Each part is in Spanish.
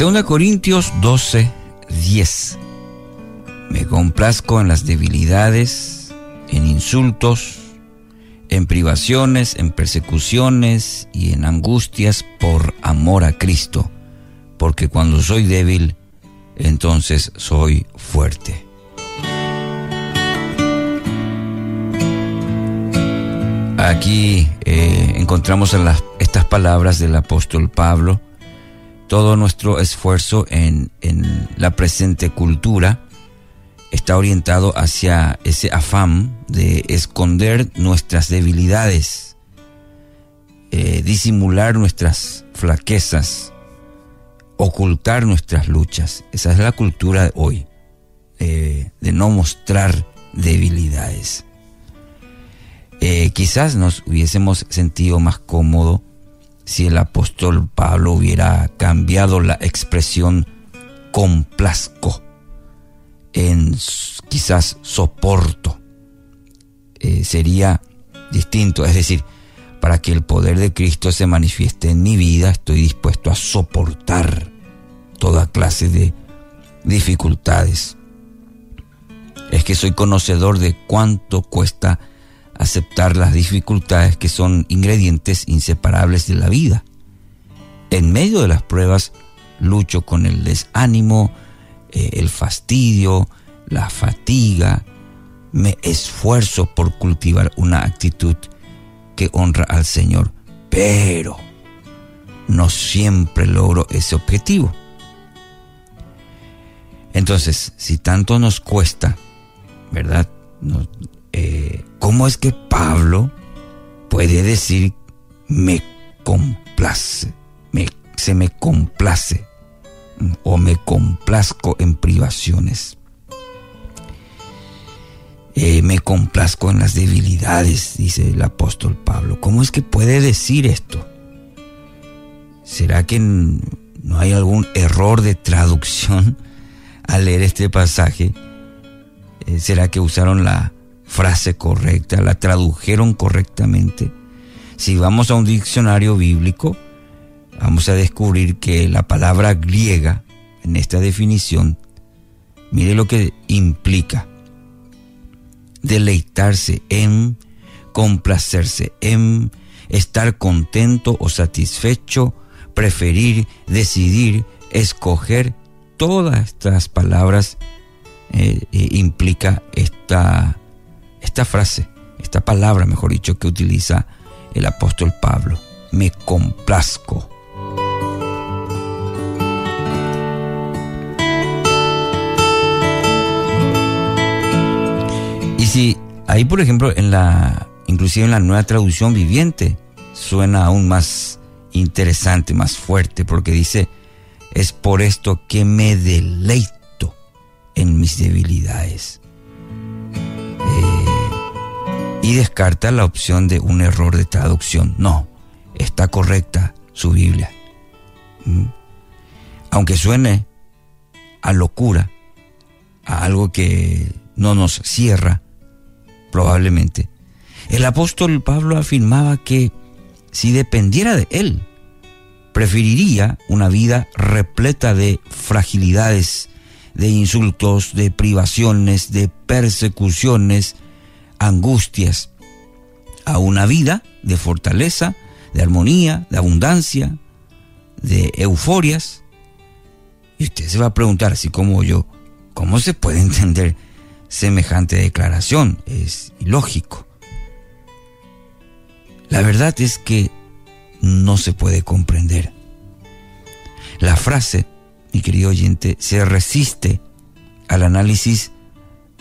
Segunda Corintios 12, 10. Me complazco en las debilidades, en insultos, en privaciones, en persecuciones y en angustias por amor a Cristo, porque cuando soy débil, entonces soy fuerte. Aquí eh, encontramos estas palabras del apóstol Pablo todo nuestro esfuerzo en, la presente cultura está orientado hacia ese afán de esconder nuestras debilidades, eh, disimular nuestras flaquezas, ocultar nuestras luchas. Esa es la cultura de hoy, eh, de no mostrar debilidades. Eh, quizás nos hubiésemos sentido más cómodo si el apóstol Pablo hubiera cambiado la expresión complazco en quizás soporto. Eh, sería distinto, es decir, para que el poder de Cristo se manifieste en mi vida, estoy dispuesto a soportar toda clase de dificultades. Es que soy conocedor de cuánto cuesta aceptar las dificultades que son ingredientes inseparables de la vida. En medio de las pruebas lucho con el desánimo, eh, el fastidio, la fatiga. Me esfuerzo por cultivar una actitud que honra al Señor, pero no siempre logro ese objetivo. Entonces, si tanto nos cuesta, ¿verdad? ¿Cómo es que Pablo puede decir me complace, me, se me complace o me complazco en privaciones? Eh, me complazco en las debilidades, dice el apóstol Pablo. ¿Cómo es que puede decir esto? ¿Será que no hay algún error de traducción al leer este pasaje? Eh, ¿Será que usaron la frase correcta, la tradujeron correctamente. Si vamos a un diccionario bíblico, vamos a descubrir que la palabra griega en esta definición, mire lo que implica. Deleitarse en, complacerse en, estar contento o satisfecho, preferir, decidir, escoger, todas estas palabras eh, eh, implica esta esta frase, esta palabra, mejor dicho, que utiliza el apóstol Pablo. Me complazco. Y si ahí, por ejemplo, en la, inclusive en la nueva traducción viviente, suena aún más interesante, más fuerte, porque dice, es por esto que me deleito en mis debilidades y descarta la opción de un error de traducción. No, está correcta su Biblia. ¿Mm? Aunque suene a locura, a algo que no nos cierra, probablemente, el apóstol Pablo afirmaba que si dependiera de él, preferiría una vida repleta de fragilidades, de insultos, de privaciones, de persecuciones, angustias a una vida de fortaleza, de armonía, de abundancia, de euforias. Y usted se va a preguntar, así como yo, ¿cómo se puede entender semejante declaración? Es ilógico. La verdad es que no se puede comprender. La frase, mi querido oyente, se resiste al análisis,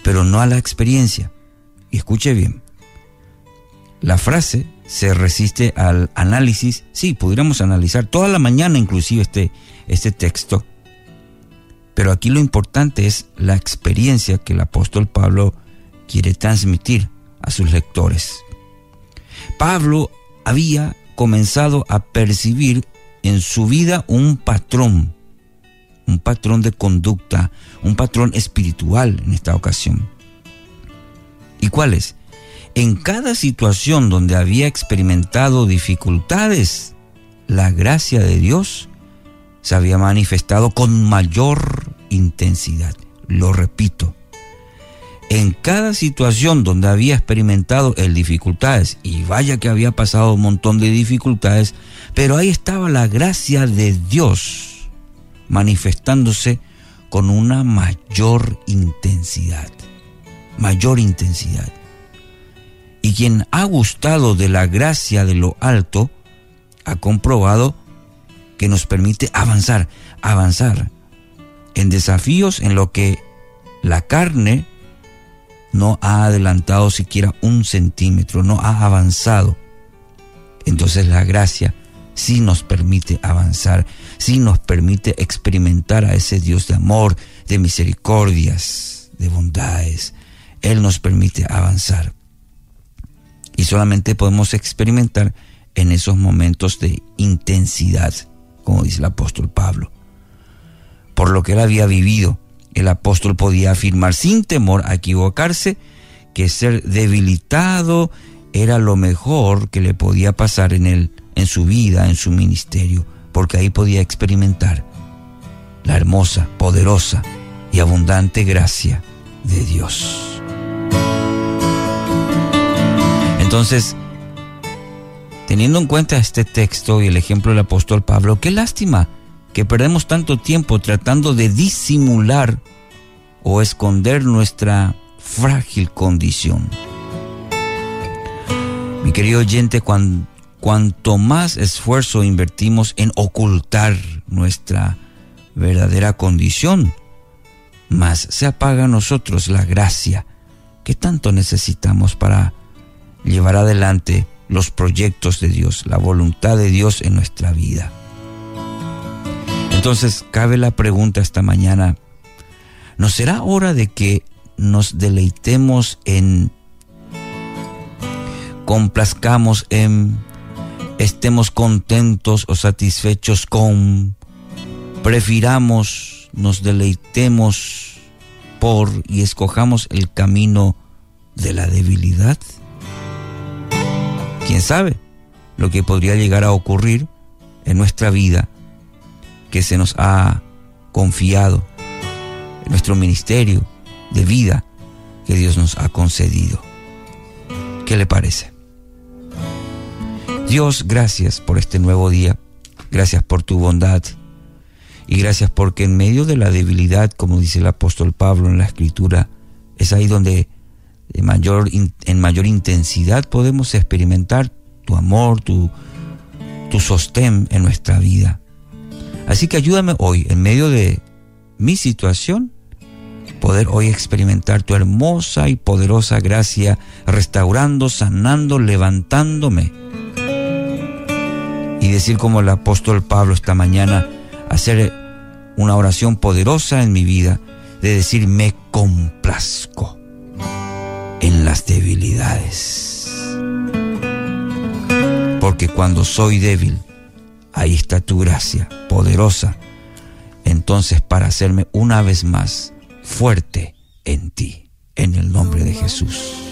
pero no a la experiencia. Y escuche bien, la frase se resiste al análisis. Sí, pudiéramos analizar toda la mañana inclusive este, este texto. Pero aquí lo importante es la experiencia que el apóstol Pablo quiere transmitir a sus lectores. Pablo había comenzado a percibir en su vida un patrón, un patrón de conducta, un patrón espiritual en esta ocasión. ¿Y cuáles? En cada situación donde había experimentado dificultades, la gracia de Dios se había manifestado con mayor intensidad. Lo repito, en cada situación donde había experimentado dificultades, y vaya que había pasado un montón de dificultades, pero ahí estaba la gracia de Dios manifestándose con una mayor intensidad, mayor intensidad. Y quien ha gustado de la gracia de lo alto, ha comprobado que nos permite avanzar, avanzar en desafíos en lo que la carne no ha adelantado siquiera un centímetro, no ha avanzado. Entonces la gracia sí nos permite avanzar, sí nos permite experimentar a ese Dios de amor, de misericordias, de bondades. Él nos permite avanzar. Y solamente podemos experimentar en esos momentos de intensidad, como dice el apóstol Pablo. Por lo que él había vivido, el apóstol podía afirmar sin temor a equivocarse que ser debilitado era lo mejor que le podía pasar en él, en su vida, en su ministerio, porque ahí podía experimentar la hermosa, poderosa y abundante gracia de Dios. Entonces, teniendo en cuenta este texto y el ejemplo del apóstol Pablo, qué lástima que perdemos tanto tiempo tratando de disimular o esconder nuestra frágil condición. Mi querido oyente, cuanto más esfuerzo invertimos en ocultar nuestra verdadera condición, más se apaga a nosotros la gracia que tanto necesitamos para llevar adelante los proyectos de Dios, la voluntad de Dios en nuestra vida. Entonces cabe la pregunta esta mañana, ¿no será hora de que nos deleitemos en, complazcamos en, estemos contentos o satisfechos con, prefiramos, nos deleitemos por y escojamos el camino de la debilidad? Quién sabe lo que podría llegar a ocurrir en nuestra vida que se nos ha confiado, en nuestro ministerio de vida que Dios nos ha concedido. ¿Qué le parece? Dios, gracias por este nuevo día, gracias por tu bondad y gracias porque en medio de la debilidad, como dice el apóstol Pablo en la escritura, es ahí donde en mayor intensidad podemos experimentar tu amor, tu, tu sostén en nuestra vida. Así que ayúdame hoy, en medio de mi situación, poder hoy experimentar tu hermosa y poderosa gracia, restaurando, sanando, levantándome. Y decir como el apóstol Pablo esta mañana, hacer una oración poderosa en mi vida, de decir, me complazco en las debilidades. Porque cuando soy débil, ahí está tu gracia poderosa. Entonces para hacerme una vez más fuerte en ti, en el nombre de Jesús.